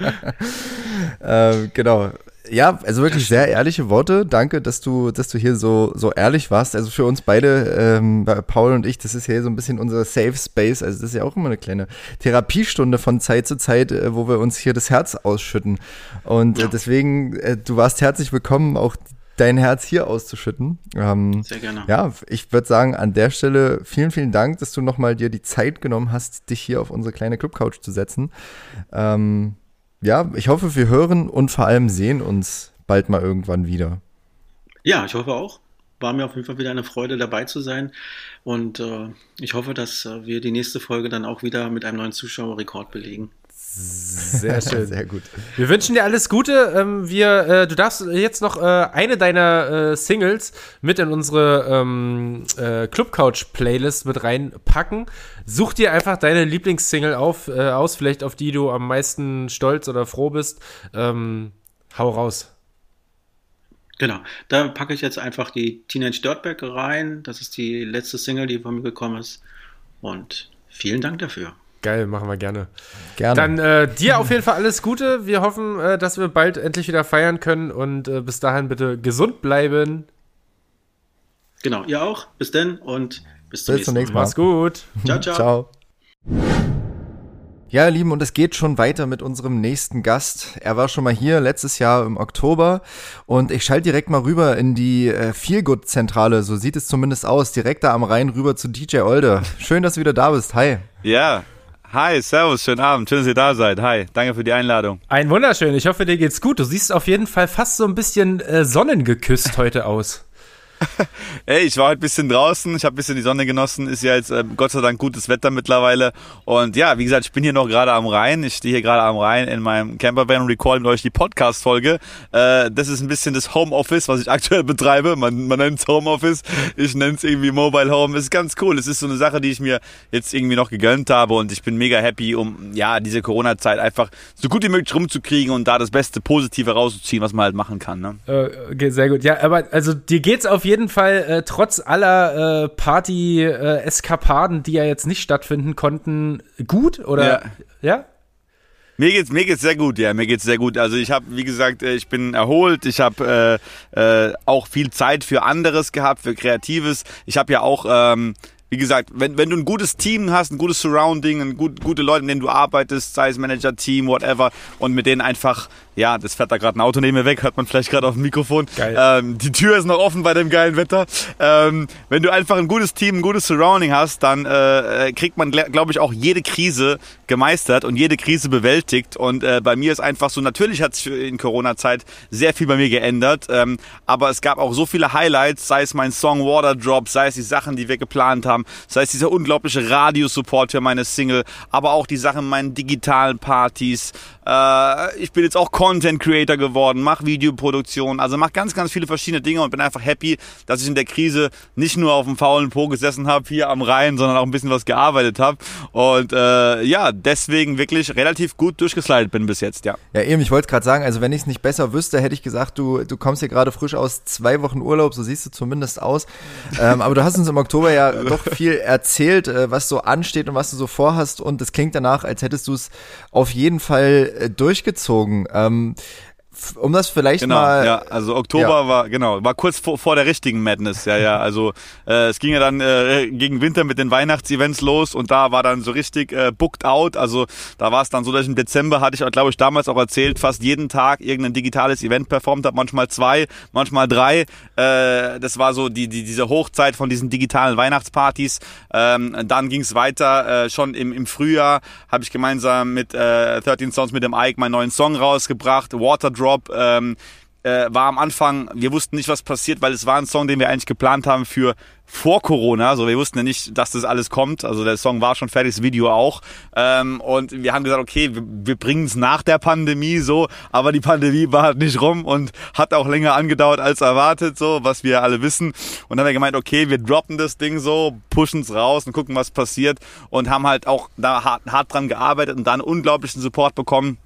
Speaker 2: äh, genau ja, also wirklich sehr ehrliche Worte. Danke, dass du, dass du hier so, so ehrlich warst. Also für uns beide, ähm, Paul und ich, das ist hier so ein bisschen unser Safe Space. Also das ist ja auch immer eine kleine Therapiestunde von Zeit zu Zeit, äh, wo wir uns hier das Herz ausschütten. Und äh, ja. äh, deswegen, äh, du warst herzlich willkommen, auch dein Herz hier auszuschütten. Ähm, Sehr gerne. Ja, ich würde sagen, an der Stelle vielen, vielen Dank, dass du nochmal dir die Zeit genommen hast, dich hier auf unsere kleine Clubcouch zu setzen. Ähm, ja, ich hoffe, wir hören und vor allem sehen uns bald mal irgendwann wieder.
Speaker 4: Ja, ich hoffe auch. War mir auf jeden Fall wieder eine Freude dabei zu sein. Und äh, ich hoffe, dass äh, wir die nächste Folge dann auch wieder mit einem neuen Zuschauerrekord belegen.
Speaker 3: Sehr schön. Sehr gut. Wir wünschen dir alles Gute. Ähm, wir, äh, du darfst jetzt noch äh, eine deiner äh, Singles mit in unsere ähm, äh, Club Couch Playlist mit reinpacken. Such dir einfach deine Lieblingssingle auf, äh, aus, vielleicht auf die du am meisten stolz oder froh bist. Ähm, hau raus.
Speaker 4: Genau, da packe ich jetzt einfach die Teenage Dirtbag rein. Das ist die letzte Single, die von mir gekommen ist. Und vielen Dank dafür.
Speaker 3: Geil, machen wir gerne. Gerne. Dann äh, dir auf jeden Fall alles Gute. Wir hoffen, äh, dass wir bald endlich wieder feiern können und äh, bis dahin bitte gesund bleiben.
Speaker 4: Genau, ihr auch. Bis dann und bis zum,
Speaker 3: bis nächsten, Mal. Mach's gut.
Speaker 2: Ciao, ciao. ciao. Ja, ihr Lieben, und es geht schon weiter mit unserem nächsten Gast. Er war schon mal hier letztes Jahr im Oktober und ich schalte direkt mal rüber in die äh, Feelgood-Zentrale, so sieht es zumindest aus, direkt da am Rhein rüber zu DJ Olde. Schön, dass du wieder da bist. Hi.
Speaker 5: Ja, Hi, servus, schönen Abend, schön, dass ihr da seid. Hi, danke für die Einladung.
Speaker 1: Ein wunderschön, ich hoffe, dir geht's gut. Du siehst auf jeden Fall fast so ein bisschen äh, sonnengeküsst heute aus.
Speaker 5: Ey, ich war heute ein bisschen draußen, ich habe ein bisschen die Sonne genossen, ist ja jetzt äh, Gott sei Dank gutes Wetter mittlerweile. Und ja, wie gesagt, ich bin hier noch gerade am Rhein. Ich stehe hier gerade am Rhein in meinem Campervan und recall mit euch die Podcast-Folge. Äh, das ist ein bisschen das Homeoffice, was ich aktuell betreibe. Man, man nennt es Homeoffice, ich nenne es irgendwie Mobile Home. ist ganz cool. Es ist so eine Sache, die ich mir jetzt irgendwie noch gegönnt habe und ich bin mega happy, um ja diese Corona-Zeit einfach so gut wie möglich rumzukriegen und da das beste Positive rauszuziehen, was man halt machen kann. Ne?
Speaker 1: Äh, okay, sehr gut. Ja, aber also dir geht's auf jeden Fall äh, trotz aller äh, Party-Eskapaden, die ja jetzt nicht stattfinden konnten, gut oder ja? ja?
Speaker 5: Mir geht's mir geht's sehr gut, ja, mir geht's sehr gut. Also ich habe, wie gesagt, äh, ich bin erholt. Ich habe äh, äh, auch viel Zeit für anderes gehabt, für Kreatives. Ich habe ja auch ähm, wie gesagt, wenn, wenn du ein gutes Team hast, ein gutes Surrounding, ein gut, gute Leute, mit denen du arbeitest, sei es Manager, Team, whatever, und mit denen einfach, ja, das fährt da gerade ein Auto neben mir weg, hört man vielleicht gerade auf dem Mikrofon. Geil. Ähm, die Tür ist noch offen bei dem geilen Wetter. Ähm, wenn du einfach ein gutes Team, ein gutes Surrounding hast, dann äh, kriegt man, glaube ich, auch jede Krise gemeistert und jede Krise bewältigt. Und äh, bei mir ist einfach so, natürlich hat sich in Corona-Zeit sehr viel bei mir geändert, ähm, aber es gab auch so viele Highlights, sei es mein Song Water Drop, sei es die Sachen, die wir geplant haben, sei es dieser unglaubliche Radiosupport für meine Single, aber auch die Sachen in meinen digitalen Partys, äh, ich bin jetzt auch Content Creator geworden, mache Videoproduktion, also mache ganz, ganz viele verschiedene Dinge und bin einfach happy, dass ich in der Krise nicht nur auf dem faulen Po gesessen habe hier am Rhein, sondern auch ein bisschen was gearbeitet habe. Und äh, ja, deswegen wirklich relativ gut durchgeslidet bin bis jetzt, ja.
Speaker 2: Ja, eben, ich wollte gerade sagen, also wenn ich es nicht besser wüsste, hätte ich gesagt, du, du kommst hier gerade frisch aus zwei Wochen Urlaub, so siehst du zumindest aus. ähm, aber du hast uns im Oktober ja doch viel erzählt, äh, was so ansteht und was du so vorhast und es klingt danach, als hättest du es auf jeden Fall äh, durchgezogen. Ähm, Um. Um das vielleicht
Speaker 5: genau,
Speaker 2: mal.
Speaker 5: Ja, also Oktober ja. war, genau, war kurz vor, vor der richtigen Madness, ja, ja. Also äh, es ging ja dann äh, gegen Winter mit den Weihnachtsevents los und da war dann so richtig äh, booked out. Also da war es dann so, dass ich im Dezember hatte ich, glaube ich, damals auch erzählt, fast jeden Tag irgendein digitales Event performt habe, manchmal zwei, manchmal drei. Äh, das war so die, die, diese Hochzeit von diesen digitalen Weihnachtspartys. Ähm, dann ging es weiter, äh, schon im, im Frühjahr habe ich gemeinsam mit äh, 13 Songs mit dem Ike meinen neuen Song rausgebracht, Water Drop ähm, äh, war am Anfang, wir wussten nicht, was passiert, weil es war ein Song, den wir eigentlich geplant haben für vor Corona. Also wir wussten ja nicht, dass das alles kommt. Also der Song war schon fertig, das Video auch. Ähm, und wir haben gesagt, okay, wir, wir bringen es nach der Pandemie so, aber die Pandemie war halt nicht rum und hat auch länger angedauert als erwartet, so, was wir alle wissen. Und dann haben wir gemeint, okay, wir droppen das Ding so, pushen es raus und gucken, was passiert. Und haben halt auch da hart, hart dran gearbeitet und dann unglaublichen Support bekommen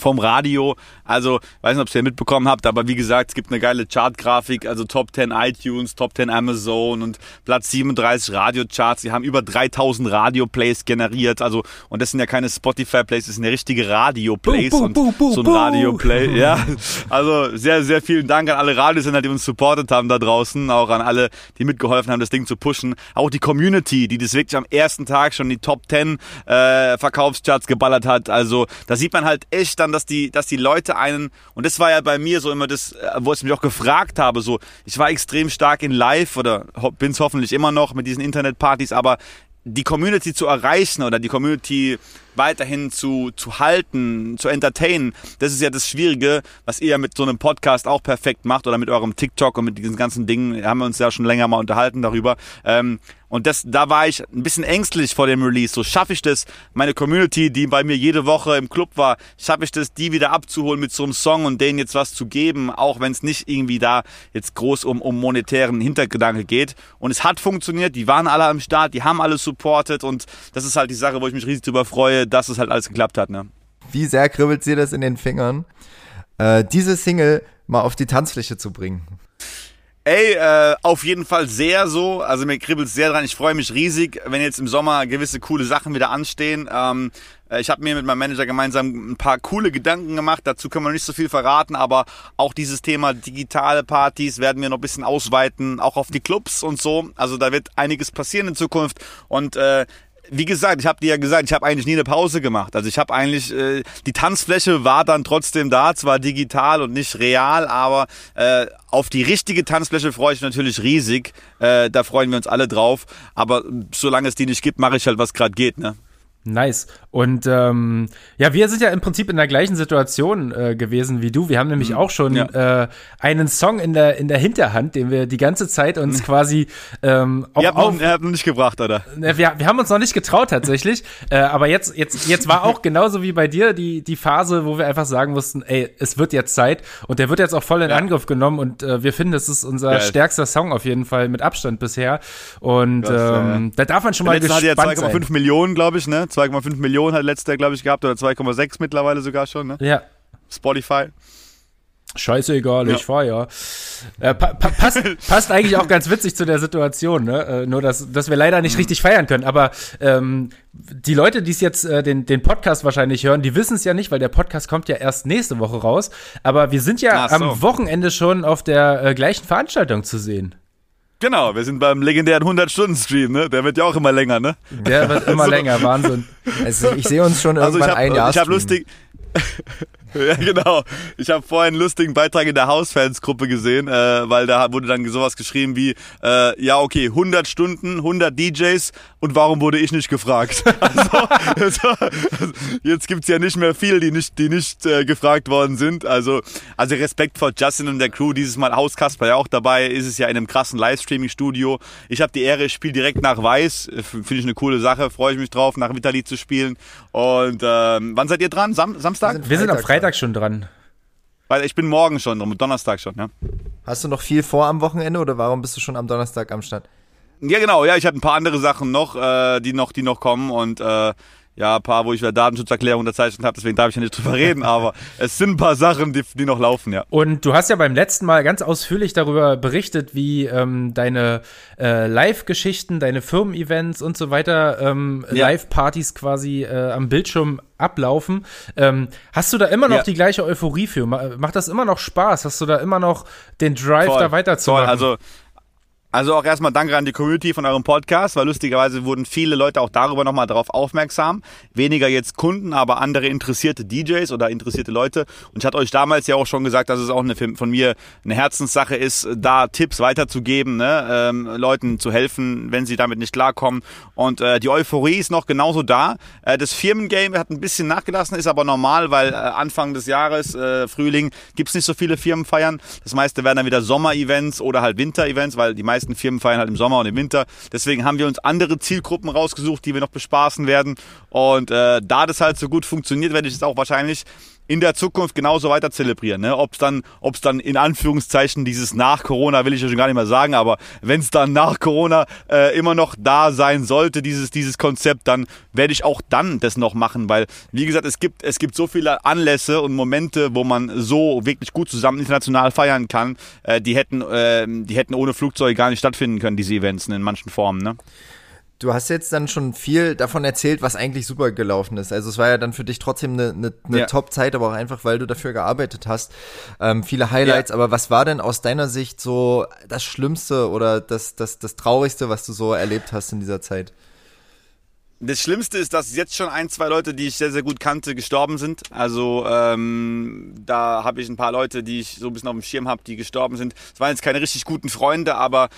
Speaker 5: vom Radio. Also, weiß nicht, ob ihr mitbekommen habt, aber wie gesagt, es gibt eine geile Chartgrafik, also Top 10 iTunes, Top 10 Amazon und Platz 37 Radiocharts. Sie haben über 3000 Radio-Plays generiert, also, und das sind ja keine Spotify-Plays, das sind ja richtige Radio-Plays und so ein Radio-Play, ja. Also, sehr, sehr vielen Dank an alle Radiosender, die uns supportet haben da draußen, auch an alle, die mitgeholfen haben, das Ding zu pushen. Auch die Community, die das wirklich am ersten Tag schon die Top 10 äh, Verkaufscharts geballert hat. Also, da sieht man halt echt dann, dass die, dass die Leute einen, und das war ja bei mir so immer das, äh, wo ich mich auch gefragt habe, so, ich war extrem stark in Live oder bin es hoffentlich immer noch mit diesen Internetpartys, aber die Community zu erreichen oder die Community weiterhin zu, zu halten, zu entertainen, das ist ja das Schwierige, was ihr mit so einem Podcast auch perfekt macht oder mit eurem TikTok und mit diesen ganzen Dingen, haben wir uns ja schon länger mal unterhalten darüber. Ähm, und das, da war ich ein bisschen ängstlich vor dem Release. So schaffe ich das, meine Community, die bei mir jede Woche im Club war, schaffe ich das, die wieder abzuholen mit so einem Song und denen jetzt was zu geben, auch wenn es nicht irgendwie da jetzt groß um, um monetären Hintergedanke geht. Und es hat funktioniert, die waren alle am Start, die haben alles supportet und das ist halt die Sache, wo ich mich riesig drüber freue, dass es halt alles geklappt hat. Ne?
Speaker 2: Wie sehr kribbelt sie das in den Fingern, äh, diese Single mal auf die Tanzfläche zu bringen?
Speaker 5: Ey, äh, auf jeden Fall sehr so. Also mir kribbelt sehr dran. Ich freue mich riesig, wenn jetzt im Sommer gewisse coole Sachen wieder anstehen. Ähm, äh, ich habe mir mit meinem Manager gemeinsam ein paar coole Gedanken gemacht. Dazu können wir nicht so viel verraten, aber auch dieses Thema digitale Partys werden wir noch ein bisschen ausweiten, auch auf die Clubs und so. Also da wird einiges passieren in Zukunft. Und äh, wie gesagt, ich habe dir ja gesagt, ich habe eigentlich nie eine Pause gemacht. Also ich habe eigentlich, äh, die Tanzfläche war dann trotzdem da, zwar digital und nicht real, aber äh, auf die richtige Tanzfläche freue ich mich natürlich riesig. Äh, da freuen wir uns alle drauf. Aber solange es die nicht gibt, mache ich halt, was gerade geht. Ne?
Speaker 3: Nice. Und ähm, ja, wir sind ja im Prinzip in der gleichen Situation äh, gewesen wie du. Wir haben nämlich mhm. auch schon ja. äh, einen Song in der in der Hinterhand, den wir die ganze Zeit uns mhm. quasi ähm,
Speaker 5: auch habt, auf, noch, nicht gebracht, oder?
Speaker 3: Wir, wir haben uns noch nicht getraut tatsächlich. äh, aber jetzt jetzt jetzt war auch genauso wie bei dir die die Phase, wo wir einfach sagen mussten, ey, es wird jetzt Zeit und der wird jetzt auch voll in ja. Angriff genommen und äh, wir finden, es ist unser Geil. stärkster Song auf jeden Fall mit Abstand bisher. Und das, ähm, da darf man schon mal gespannt
Speaker 5: hat ja 2,5 Millionen, glaube ich, ne? 2,5 Millionen hat letzter, glaube ich, gehabt oder 2,6 mittlerweile sogar schon. Ne?
Speaker 3: Ja.
Speaker 5: Spotify.
Speaker 3: Scheißegal, ja. ich fahr ja. Äh, pa pa passt, passt eigentlich auch ganz witzig zu der Situation, ne? Äh, nur, dass, dass wir leider nicht mhm. richtig feiern können. Aber ähm, die Leute, die es jetzt äh, den, den Podcast wahrscheinlich hören, die wissen es ja nicht, weil der Podcast kommt ja erst nächste Woche raus. Aber wir sind ja so. am Wochenende schon auf der äh, gleichen Veranstaltung zu sehen.
Speaker 5: Genau, wir sind beim legendären 100-Stunden-Stream, ne? Der wird ja auch immer länger, ne?
Speaker 3: Der wird immer also, länger, Wahnsinn.
Speaker 2: Also ich sehe uns schon irgendwann also
Speaker 5: hab,
Speaker 2: ein Jahr.
Speaker 5: Ich habe lustig, ja, genau. Ich habe vorhin einen lustigen Beitrag in der Hausfans-Gruppe gesehen, äh, weil da wurde dann sowas geschrieben wie, äh, ja, okay, 100 Stunden, 100 DJs und warum wurde ich nicht gefragt? Also, also, jetzt gibt's ja nicht mehr viel, die nicht, die nicht äh, gefragt worden sind. Also, also Respekt vor Justin und der Crew. Dieses Mal Haus Kasper ja auch dabei. Ist es ja in einem krassen Livestreaming-Studio. Ich habe die Ehre, ich spiele direkt nach Weiß. Finde ich eine coole Sache. Freue ich mich drauf, nach Vitali zu spielen. Und ähm, wann seid ihr dran? Sam Samstag?
Speaker 3: Wir sind am Freitag schon dran.
Speaker 5: Weil ich bin morgen schon, Donnerstag schon, ja.
Speaker 2: Hast du noch viel vor am Wochenende oder warum bist du schon am Donnerstag am Start?
Speaker 5: Ja, genau, ja, ich habe ein paar andere Sachen noch, äh, die noch, die noch kommen und äh, ja, ein paar, wo ich wieder Datenschutzerklärung unterzeichnet habe, deswegen darf ich ja nicht drüber reden, aber es sind ein paar Sachen, die, die noch laufen, ja.
Speaker 3: Und du hast ja beim letzten Mal ganz ausführlich darüber berichtet, wie ähm, deine äh, Live-Geschichten, deine Firmen-Events und so weiter, ähm, ja. Live-Partys quasi äh, am Bildschirm ablaufen. Ähm, hast du da immer noch ja. die gleiche Euphorie für? Macht das immer noch Spaß? Hast du da immer noch den Drive, voll, da weiterzumachen? Voll,
Speaker 5: also also auch erstmal danke an die Community von eurem Podcast, weil lustigerweise wurden viele Leute auch darüber nochmal darauf aufmerksam. Weniger jetzt Kunden, aber andere interessierte DJs oder interessierte Leute. Und ich hatte euch damals ja auch schon gesagt, dass es auch eine, von mir eine Herzenssache ist, da Tipps weiterzugeben, ne? ähm, Leuten zu helfen, wenn sie damit nicht klarkommen. Und äh, die Euphorie ist noch genauso da. Äh, das Firmengame hat ein bisschen nachgelassen, ist aber normal, weil äh, Anfang des Jahres, äh, Frühling, gibt's nicht so viele Firmenfeiern. Das meiste werden dann wieder Sommer-Events oder halt Winter-Events, weil die meisten meisten Firmen feiern halt im Sommer und im Winter. Deswegen haben wir uns andere Zielgruppen rausgesucht, die wir noch bespaßen werden. Und äh, da das halt so gut funktioniert, werde ich es auch wahrscheinlich in der Zukunft genauso weiter zelebrieren. Ne? Ob es dann, ob's dann in Anführungszeichen dieses nach Corona, will ich ja schon gar nicht mehr sagen, aber wenn es dann nach Corona äh, immer noch da sein sollte, dieses, dieses Konzept, dann werde ich auch dann das noch machen, weil, wie gesagt, es gibt, es gibt so viele Anlässe und Momente, wo man so wirklich gut zusammen international feiern kann, äh, die, hätten, äh, die hätten ohne Flugzeuge gar nicht stattfinden können, diese Events in manchen Formen. Ne?
Speaker 2: Du hast jetzt dann schon viel davon erzählt, was eigentlich super gelaufen ist. Also es war ja dann für dich trotzdem eine, eine, eine ja. Top-Zeit, aber auch einfach, weil du dafür gearbeitet hast. Ähm, viele Highlights, ja. aber was war denn aus deiner Sicht so das Schlimmste oder das, das, das Traurigste, was du so erlebt hast in dieser Zeit?
Speaker 5: Das Schlimmste ist, dass jetzt schon ein, zwei Leute, die ich sehr, sehr gut kannte, gestorben sind. Also ähm, da habe ich ein paar Leute, die ich so ein bisschen auf dem Schirm habe, die gestorben sind. Es waren jetzt keine richtig guten Freunde, aber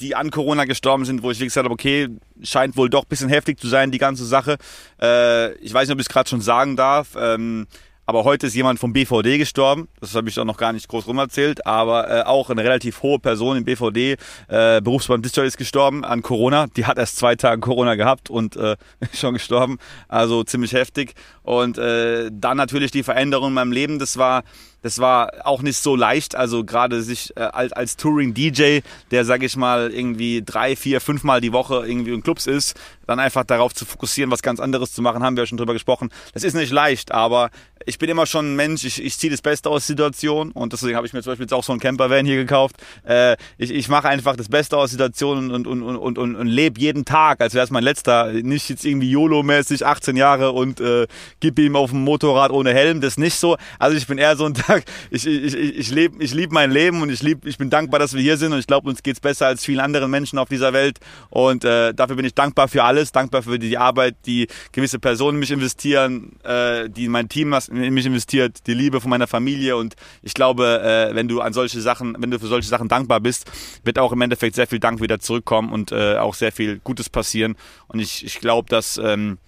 Speaker 5: die an Corona gestorben sind, wo ich gesagt habe, okay, scheint wohl doch ein bisschen heftig zu sein, die ganze Sache. Äh, ich weiß nicht, ob ich es gerade schon sagen darf. Ähm, aber heute ist jemand vom BVD gestorben. Das habe ich auch noch gar nicht groß rum erzählt. Aber äh, auch eine relativ hohe Person im BVD, äh, Berufsbahn Digital, ist gestorben an Corona. Die hat erst zwei Tage Corona gehabt und äh, schon gestorben. Also ziemlich heftig. Und äh, dann natürlich die Veränderung in meinem Leben. Das war das war auch nicht so leicht. Also gerade sich äh, als, als Touring-DJ, der, sag ich mal, irgendwie drei, vier, fünfmal die Woche irgendwie in Clubs ist, dann einfach darauf zu fokussieren, was ganz anderes zu machen, haben wir ja schon drüber gesprochen. Das ist nicht leicht, aber ich bin immer schon ein Mensch, ich, ich ziehe das Beste aus der Situation und deswegen habe ich mir zum Beispiel jetzt auch so einen Campervan hier gekauft. Äh, ich ich mache einfach das Beste aus der Situation und, und, und, und, und, und lebe jeden Tag, als wäre es mein letzter. Nicht jetzt irgendwie YOLO-mäßig 18 Jahre und äh, gib ihm auf dem Motorrad ohne Helm, das nicht so. Also ich bin eher so ein sag, ich, ich, ich, ich lebe ich lieb mein Leben und ich, lieb, ich bin dankbar, dass wir hier sind und ich glaube, uns geht's besser als vielen anderen Menschen auf dieser Welt und äh, dafür bin ich dankbar für alles, dankbar für die Arbeit, die gewisse Personen mich investieren, äh, die mein Team in mich investiert, die Liebe von meiner Familie und ich glaube, äh, wenn du an solche Sachen, wenn du für solche Sachen dankbar bist, wird auch im Endeffekt sehr viel Dank wieder zurückkommen und äh, auch sehr viel Gutes passieren und ich, ich glaube, dass ähm,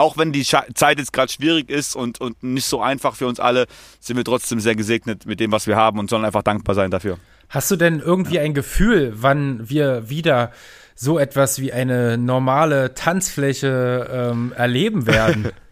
Speaker 5: auch wenn die Zeit jetzt gerade schwierig ist und, und nicht so einfach für uns alle, sind wir trotzdem sehr gesegnet mit dem, was wir haben und sollen einfach dankbar sein dafür.
Speaker 1: Hast du denn irgendwie ein Gefühl, wann wir wieder so etwas wie eine normale Tanzfläche ähm, erleben werden?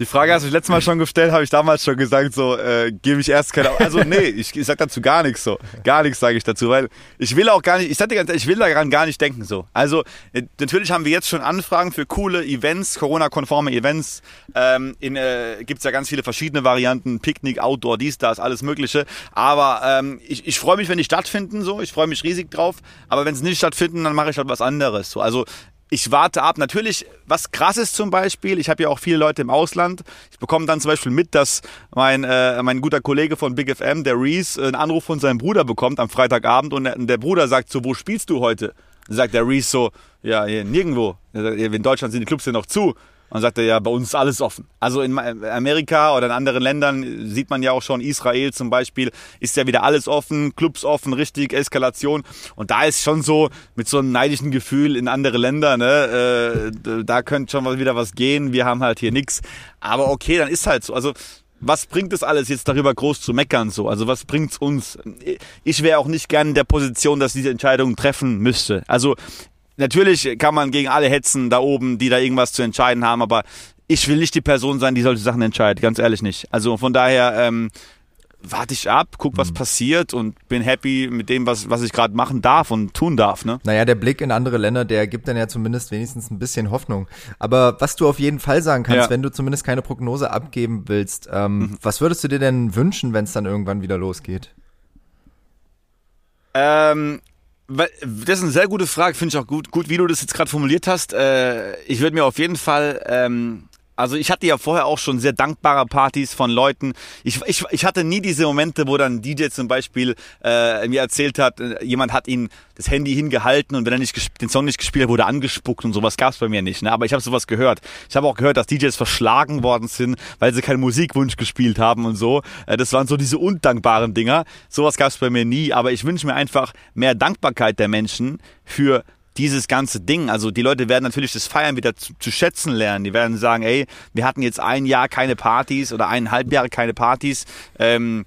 Speaker 5: Die Frage hast du letztes Mal schon gestellt, habe ich damals schon gesagt, so, äh, gebe ich erst keine, also nee, ich, ich sag dazu gar nichts so, gar nichts sage ich dazu, weil ich will auch gar nicht, ich sag dir ganz ehrlich, ich will daran gar nicht denken so. Also äh, natürlich haben wir jetzt schon Anfragen für coole Events, Corona-konforme Events, ähm, in, äh, gibt's ja ganz viele verschiedene Varianten, Picknick, Outdoor, dies, das, alles mögliche, aber ähm, ich, ich freue mich, wenn die stattfinden so, ich freue mich riesig drauf, aber wenn sie nicht stattfinden, dann mache ich halt was anderes so, also ich warte ab. Natürlich, was krass ist zum Beispiel, ich habe ja auch viele Leute im Ausland. Ich bekomme dann zum Beispiel mit, dass mein, äh, mein guter Kollege von Big FM, der Reese, einen Anruf von seinem Bruder bekommt am Freitagabend und der, der Bruder sagt so, wo spielst du heute? Dann sagt der Reese so, ja, hier, nirgendwo. In Deutschland sind die Clubs ja noch zu. Und sagte, ja, bei uns ist alles offen. Also in Amerika oder in anderen Ländern sieht man ja auch schon, Israel zum Beispiel, ist ja wieder alles offen, Clubs offen, richtig, Eskalation. Und da ist schon so, mit so einem neidischen Gefühl in andere Länder, ne, äh, da könnte schon mal wieder was gehen, wir haben halt hier nix. Aber okay, dann ist halt so. Also was bringt es alles jetzt darüber groß zu meckern so? Also was bringt's uns? Ich wäre auch nicht gern in der Position, dass diese Entscheidung treffen müsste. Also natürlich kann man gegen alle hetzen da oben, die da irgendwas zu entscheiden haben, aber ich will nicht die Person sein, die solche Sachen entscheidet, ganz ehrlich nicht. Also von daher ähm, warte ich ab, guck, was mhm. passiert und bin happy mit dem, was, was ich gerade machen darf und tun darf. Ne?
Speaker 2: Naja, der Blick in andere Länder, der gibt dann ja zumindest wenigstens ein bisschen Hoffnung. Aber was du auf jeden Fall sagen kannst, ja. wenn du zumindest keine Prognose abgeben willst, ähm, mhm. was würdest du dir denn wünschen, wenn es dann irgendwann wieder losgeht?
Speaker 5: Ähm, das ist eine sehr gute Frage, finde ich auch gut, gut, wie du das jetzt gerade formuliert hast. Äh, ich würde mir auf jeden Fall ähm, also ich hatte ja vorher auch schon sehr dankbare Partys von Leuten. Ich, ich, ich hatte nie diese Momente, wo dann DJ zum Beispiel äh, mir erzählt hat, äh, jemand hat ihn das Handy hingehalten und wenn er nicht den Song nicht gespielt hat, wurde angespuckt und sowas gab's bei mir nicht. Ne? Aber ich habe sowas gehört. Ich habe auch gehört, dass DJs verschlagen worden sind, weil sie keinen Musikwunsch gespielt haben und so. Äh, das waren so diese undankbaren Dinger. Sowas gab's bei mir nie. Aber ich wünsche mir einfach mehr Dankbarkeit der Menschen für dieses ganze Ding. Also die Leute werden natürlich das Feiern wieder zu, zu, schätzen lernen. Die werden sagen, ey, wir hatten jetzt ein Jahr keine Partys oder eineinhalb Jahre keine Partys. Ähm,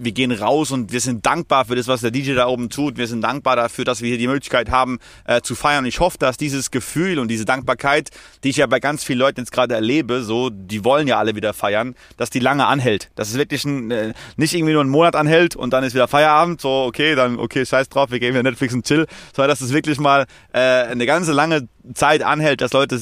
Speaker 5: wir gehen raus und wir sind dankbar für das, was der DJ da oben tut. Wir sind dankbar dafür, dass wir hier die Möglichkeit haben äh, zu feiern. Ich hoffe, dass dieses Gefühl und diese Dankbarkeit, die ich ja bei ganz vielen Leuten jetzt gerade erlebe, so, die wollen ja alle wieder feiern, dass die lange anhält. Dass es wirklich ein, äh, nicht irgendwie nur einen Monat anhält und dann ist wieder Feierabend, so, okay, dann, okay, scheiß drauf, wir gehen wieder Netflix und chill, sondern dass es wirklich mal äh, eine ganze lange Zeit anhält, dass Leute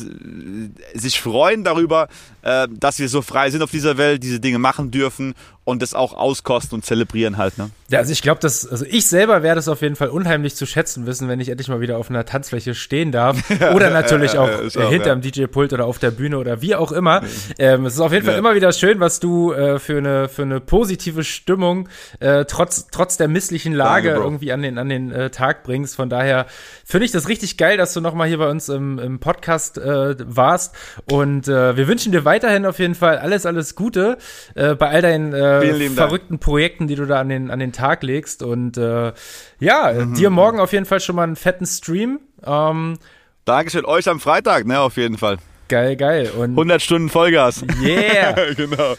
Speaker 5: sich freuen darüber, äh, dass wir so frei sind auf dieser Welt, diese Dinge machen dürfen und das auch auskosten und zelebrieren halt. Ne?
Speaker 1: Ja, also ich glaube, dass, also ich selber werde es auf jeden Fall unheimlich zu schätzen wissen, wenn ich endlich mal wieder auf einer Tanzfläche stehen darf. Oder natürlich auch, auch hinterm ja. DJ-Pult oder auf der Bühne oder wie auch immer. Ähm, es ist auf jeden Fall ja. immer wieder schön, was du äh, für, eine, für eine positive Stimmung äh, trotz, trotz der misslichen Lage Danke, irgendwie an den, an den äh, Tag bringst. Von daher finde ich das richtig geil, dass du nochmal hier bei uns im, im Podcast äh, warst. Und äh, wir wünschen dir weiterhin auf jeden Fall alles, alles Gute äh, bei all deinen äh, verrückten Dank. Projekten, die du da an den, an den Tag legst. Und äh, ja, mhm. dir morgen auf jeden Fall schon mal einen fetten Stream. Ähm,
Speaker 5: Dankeschön, euch am Freitag, ne, auf jeden Fall.
Speaker 1: Geil, geil.
Speaker 5: Und 100 Stunden Vollgas.
Speaker 1: Yeah.
Speaker 2: genau.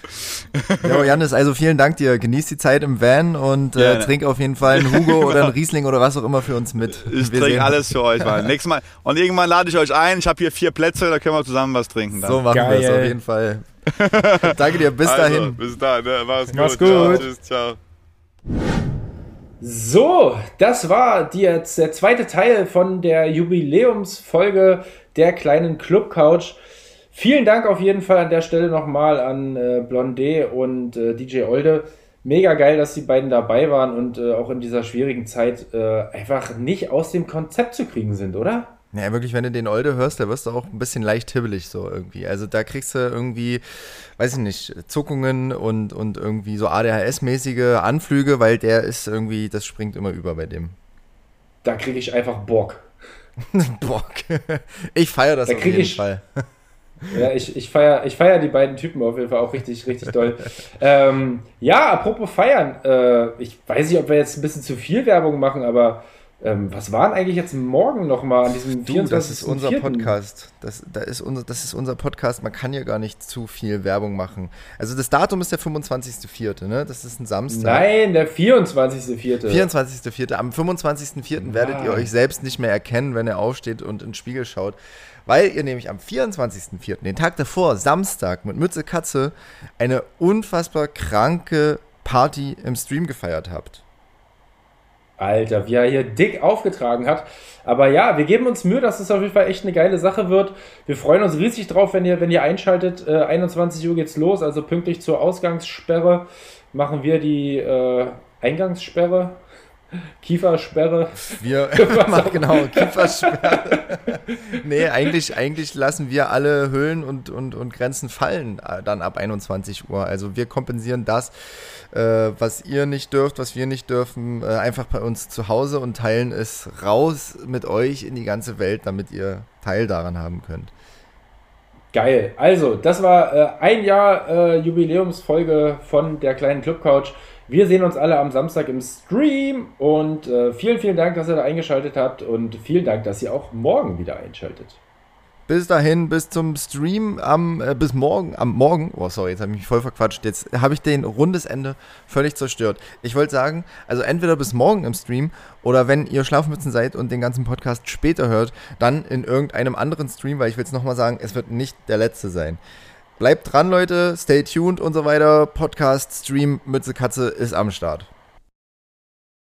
Speaker 2: Ja, Janis, also vielen Dank dir. Genieß die Zeit im Van und äh, trink auf jeden Fall einen Hugo oder einen Riesling oder was auch immer für uns mit.
Speaker 5: Ich trinke alles für euch mal. Nächstes Mal. Und irgendwann lade ich euch ein. Ich habe hier vier Plätze, da können wir zusammen was trinken. Dann.
Speaker 2: So machen wir es auf jeden Fall. Danke dir, bis also, dahin.
Speaker 5: Bis dann, ne?
Speaker 1: mach's, mach's gut. gut. Ciao, tschüss, ciao.
Speaker 3: So, das war die, der zweite Teil von der Jubiläumsfolge der kleinen Club Couch. Vielen Dank auf jeden Fall an der Stelle nochmal an äh, Blondé und äh, DJ Olde. Mega geil, dass die beiden dabei waren und äh, auch in dieser schwierigen Zeit äh, einfach nicht aus dem Konzept zu kriegen sind, oder?
Speaker 2: Ja, wirklich, wenn du den Olde hörst, da wirst du auch ein bisschen leicht hibbelig so irgendwie. Also da kriegst du irgendwie, weiß ich nicht, Zuckungen und, und irgendwie so ADHS-mäßige Anflüge, weil der ist irgendwie, das springt immer über bei dem.
Speaker 3: Da kriege ich einfach Bock.
Speaker 2: Bock. Ich feiere das
Speaker 3: Da
Speaker 2: auf
Speaker 3: krieg
Speaker 2: jeden
Speaker 3: ich-
Speaker 2: Fall.
Speaker 3: Ja, ich, ich feiere ich feier die beiden Typen auf jeden Fall auch richtig, richtig doll. ähm, ja, apropos feiern. Äh, ich weiß nicht, ob wir jetzt ein bisschen zu viel Werbung machen, aber ähm, was war denn eigentlich jetzt morgen nochmal an diesem
Speaker 2: Du, das ist unser
Speaker 3: 24.04.?
Speaker 2: Podcast. Das, da ist unser, das ist unser Podcast. Man kann hier gar nicht zu viel Werbung machen. Also das Datum ist der 25.04., ne? Das ist ein Samstag.
Speaker 3: Nein, der 24.04.
Speaker 2: 24.04. Am 25.04. werdet ihr euch selbst nicht mehr erkennen, wenn ihr aufsteht und in den Spiegel schaut. Weil ihr nämlich am 24.04., den Tag davor, Samstag, mit Mütze Katze, eine unfassbar kranke Party im Stream gefeiert habt.
Speaker 3: Alter, wie er hier dick aufgetragen hat. Aber ja, wir geben uns Mühe, dass es auf jeden Fall echt eine geile Sache wird. Wir freuen uns riesig drauf, wenn ihr, wenn ihr einschaltet. Äh, 21 Uhr geht's los, also pünktlich zur Ausgangssperre machen wir die äh, Eingangssperre, Kiefersperre.
Speaker 2: Wir machen genau Kiefersperre. nee, eigentlich, eigentlich lassen wir alle Hüllen und, und, und Grenzen fallen äh, dann ab 21 Uhr. Also wir kompensieren das, äh, was ihr nicht dürft, was wir nicht dürfen, äh, einfach bei uns zu Hause und teilen es raus mit euch in die ganze Welt, damit ihr Teil daran haben könnt.
Speaker 3: Geil. Also, das war äh, ein Jahr äh, Jubiläumsfolge von der kleinen Clubcouch. Wir sehen uns alle am Samstag im Stream und äh, vielen, vielen Dank, dass ihr da eingeschaltet habt und vielen Dank, dass ihr auch morgen wieder einschaltet.
Speaker 2: Bis dahin, bis zum Stream am, äh, bis morgen, am Morgen, oh sorry, jetzt habe ich mich voll verquatscht, jetzt habe ich den rundes Ende völlig zerstört. Ich wollte sagen, also entweder bis morgen im Stream oder wenn ihr Schlafmützen seid und den ganzen Podcast später hört, dann in irgendeinem anderen Stream, weil ich will es nochmal sagen, es wird nicht der letzte sein. Bleibt dran, Leute, stay tuned und so weiter. Podcast, Stream, Mütze Katze ist am Start.